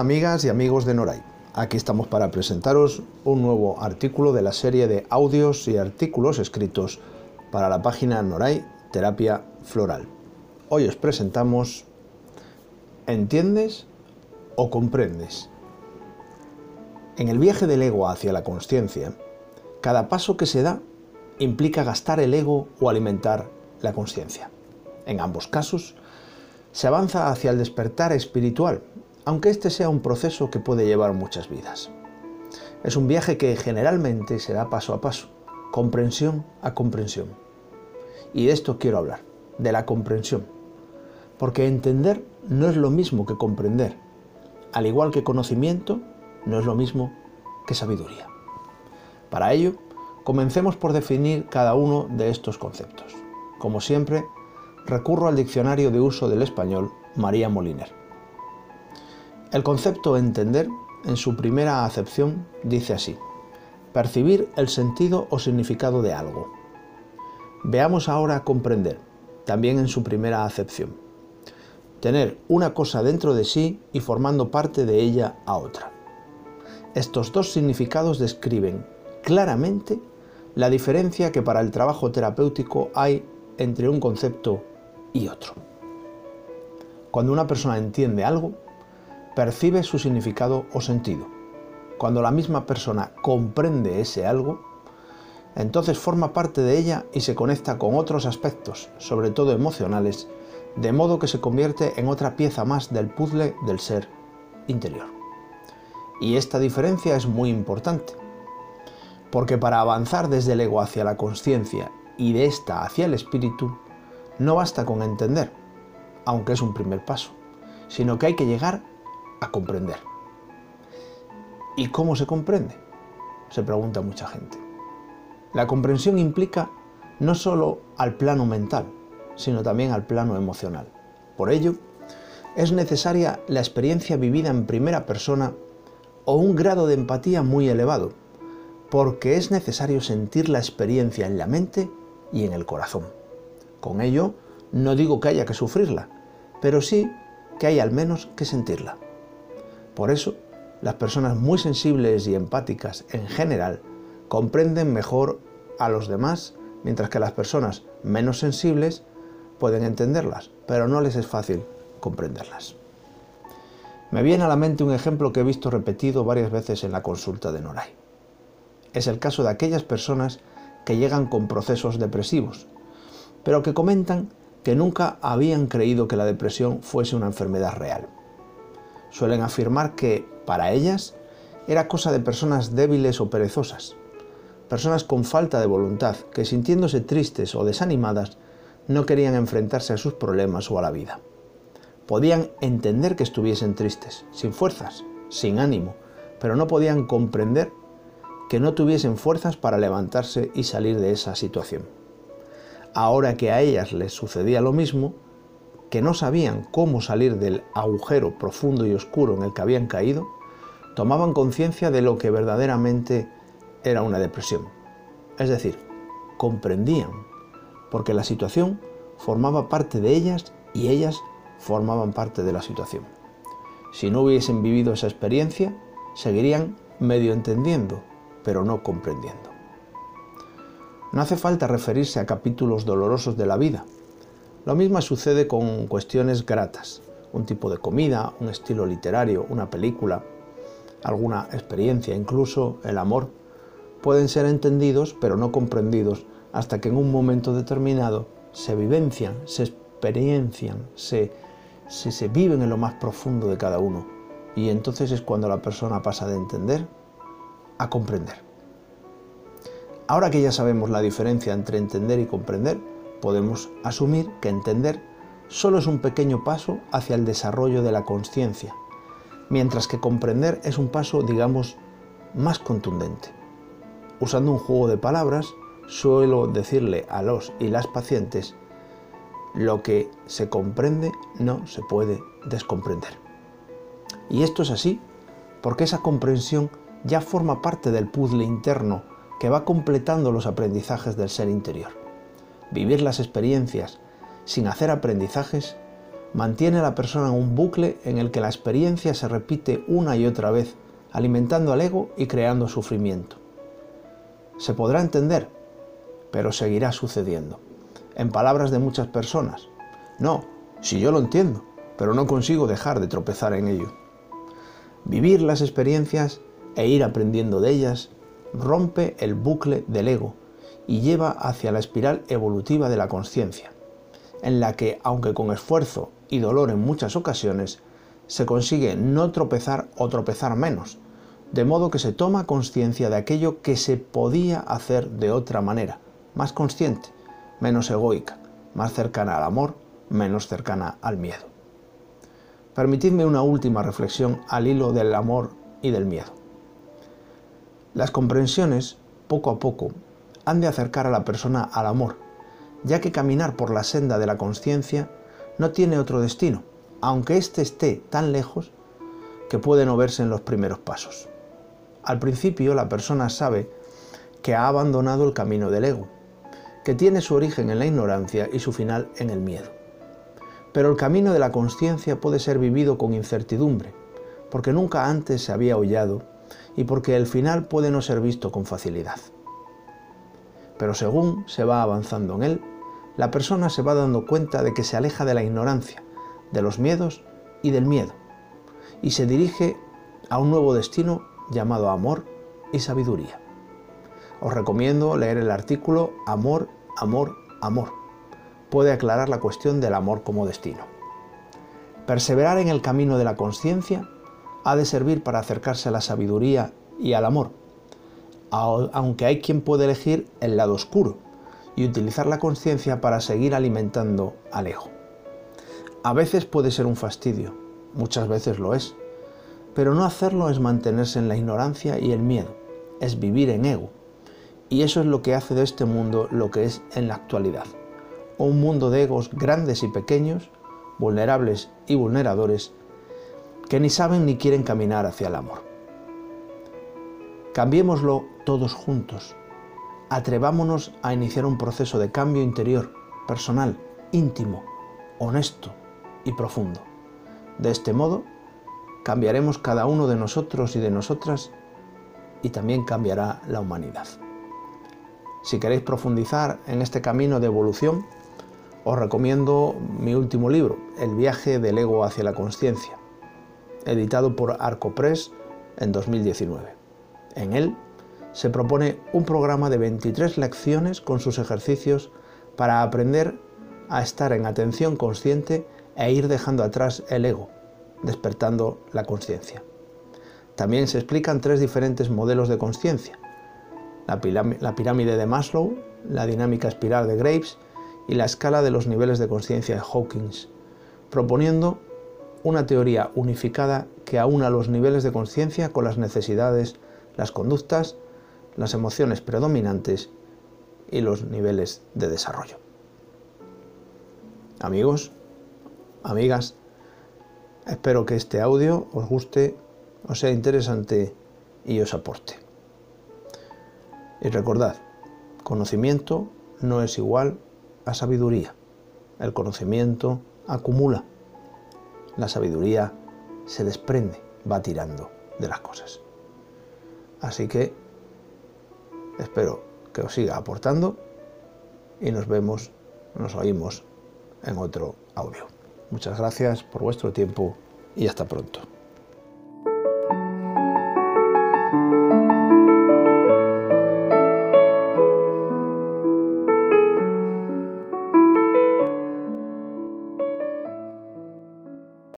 Amigas y amigos de Noray. Aquí estamos para presentaros un nuevo artículo de la serie de audios y artículos escritos para la página Noray Terapia Floral. Hoy os presentamos ¿Entiendes o comprendes? En el viaje del ego hacia la conciencia, cada paso que se da implica gastar el ego o alimentar la conciencia. En ambos casos, se avanza hacia el despertar espiritual, aunque este sea un proceso que puede llevar muchas vidas. Es un viaje que generalmente se da paso a paso, comprensión a comprensión. Y de esto quiero hablar, de la comprensión. Porque entender no es lo mismo que comprender, al igual que conocimiento no es lo mismo que sabiduría. Para ello, comencemos por definir cada uno de estos conceptos. Como siempre, recurro al diccionario de uso del español María Moliner. El concepto entender, en su primera acepción, dice así, percibir el sentido o significado de algo. Veamos ahora comprender, también en su primera acepción. Tener una cosa dentro de sí y formando parte de ella a otra. Estos dos significados describen claramente la diferencia que para el trabajo terapéutico hay entre un concepto y otro. Cuando una persona entiende algo, percibe su significado o sentido. Cuando la misma persona comprende ese algo, entonces forma parte de ella y se conecta con otros aspectos, sobre todo emocionales, de modo que se convierte en otra pieza más del puzzle del ser interior. Y esta diferencia es muy importante, porque para avanzar desde el ego hacia la conciencia y de esta hacia el espíritu, no basta con entender, aunque es un primer paso, sino que hay que llegar a comprender. ¿Y cómo se comprende? Se pregunta mucha gente. La comprensión implica no solo al plano mental, sino también al plano emocional. Por ello, es necesaria la experiencia vivida en primera persona o un grado de empatía muy elevado, porque es necesario sentir la experiencia en la mente y en el corazón. Con ello, no digo que haya que sufrirla, pero sí que hay al menos que sentirla. Por eso, las personas muy sensibles y empáticas en general comprenden mejor a los demás, mientras que las personas menos sensibles pueden entenderlas, pero no les es fácil comprenderlas. Me viene a la mente un ejemplo que he visto repetido varias veces en la consulta de Noray. Es el caso de aquellas personas que llegan con procesos depresivos, pero que comentan que nunca habían creído que la depresión fuese una enfermedad real. Suelen afirmar que, para ellas, era cosa de personas débiles o perezosas, personas con falta de voluntad que sintiéndose tristes o desanimadas no querían enfrentarse a sus problemas o a la vida. Podían entender que estuviesen tristes, sin fuerzas, sin ánimo, pero no podían comprender que no tuviesen fuerzas para levantarse y salir de esa situación ahora que a ellas les sucedía lo mismo, que no sabían cómo salir del agujero profundo y oscuro en el que habían caído, tomaban conciencia de lo que verdaderamente era una depresión. Es decir, comprendían, porque la situación formaba parte de ellas y ellas formaban parte de la situación. Si no hubiesen vivido esa experiencia, seguirían medio entendiendo, pero no comprendiendo. No hace falta referirse a capítulos dolorosos de la vida. Lo mismo sucede con cuestiones gratas, un tipo de comida, un estilo literario, una película, alguna experiencia, incluso el amor, pueden ser entendidos pero no comprendidos hasta que en un momento determinado se vivencian, se experiencian, se, se, se viven en lo más profundo de cada uno. Y entonces es cuando la persona pasa de entender a comprender. Ahora que ya sabemos la diferencia entre entender y comprender, podemos asumir que entender solo es un pequeño paso hacia el desarrollo de la conciencia, mientras que comprender es un paso, digamos, más contundente. Usando un juego de palabras, suelo decirle a los y las pacientes, lo que se comprende no se puede descomprender. Y esto es así porque esa comprensión ya forma parte del puzzle interno que va completando los aprendizajes del ser interior. Vivir las experiencias sin hacer aprendizajes mantiene a la persona en un bucle en el que la experiencia se repite una y otra vez, alimentando al ego y creando sufrimiento. Se podrá entender, pero seguirá sucediendo. En palabras de muchas personas, no, si yo lo entiendo, pero no consigo dejar de tropezar en ello. Vivir las experiencias e ir aprendiendo de ellas rompe el bucle del ego y lleva hacia la espiral evolutiva de la conciencia, en la que, aunque con esfuerzo y dolor en muchas ocasiones, se consigue no tropezar o tropezar menos, de modo que se toma conciencia de aquello que se podía hacer de otra manera, más consciente, menos egoica, más cercana al amor, menos cercana al miedo. Permitidme una última reflexión al hilo del amor y del miedo. Las comprensiones, poco a poco, han de acercar a la persona al amor, ya que caminar por la senda de la conciencia no tiene otro destino, aunque éste esté tan lejos que puede no verse en los primeros pasos. Al principio la persona sabe que ha abandonado el camino del ego, que tiene su origen en la ignorancia y su final en el miedo. Pero el camino de la conciencia puede ser vivido con incertidumbre, porque nunca antes se había hollado y porque el final puede no ser visto con facilidad. Pero según se va avanzando en él, la persona se va dando cuenta de que se aleja de la ignorancia, de los miedos y del miedo, y se dirige a un nuevo destino llamado amor y sabiduría. Os recomiendo leer el artículo Amor, Amor, Amor. Puede aclarar la cuestión del amor como destino. Perseverar en el camino de la conciencia ha de servir para acercarse a la sabiduría y al amor, aunque hay quien puede elegir el lado oscuro y utilizar la conciencia para seguir alimentando al ego. A veces puede ser un fastidio, muchas veces lo es, pero no hacerlo es mantenerse en la ignorancia y el miedo, es vivir en ego. Y eso es lo que hace de este mundo lo que es en la actualidad. Un mundo de egos grandes y pequeños, vulnerables y vulneradores, que ni saben ni quieren caminar hacia el amor. Cambiémoslo todos juntos. Atrevámonos a iniciar un proceso de cambio interior, personal, íntimo, honesto y profundo. De este modo, cambiaremos cada uno de nosotros y de nosotras y también cambiará la humanidad. Si queréis profundizar en este camino de evolución, os recomiendo mi último libro, El viaje del ego hacia la conciencia, editado por Arco Press en 2019. En él se propone un programa de 23 lecciones con sus ejercicios para aprender a estar en atención consciente e ir dejando atrás el ego despertando la conciencia. También se explican tres diferentes modelos de conciencia, la, pirámide de Maslow, la dinámica espiral de Graves y la escala de los niveles de conciencia de Hawkins, proponiendo una teoría unificada que aúna los niveles de conciencia con las necesidades, las conductas, las emociones predominantes y los niveles de desarrollo. Amigos, amigas, Espero que este audio os guste, os sea interesante y os aporte. Y recordad, conocimiento no es igual a sabiduría. El conocimiento acumula. La sabiduría se desprende, va tirando de las cosas. Así que espero que os siga aportando y nos vemos, nos oímos en otro audio. Muchas gracias por vuestro tiempo y hasta pronto.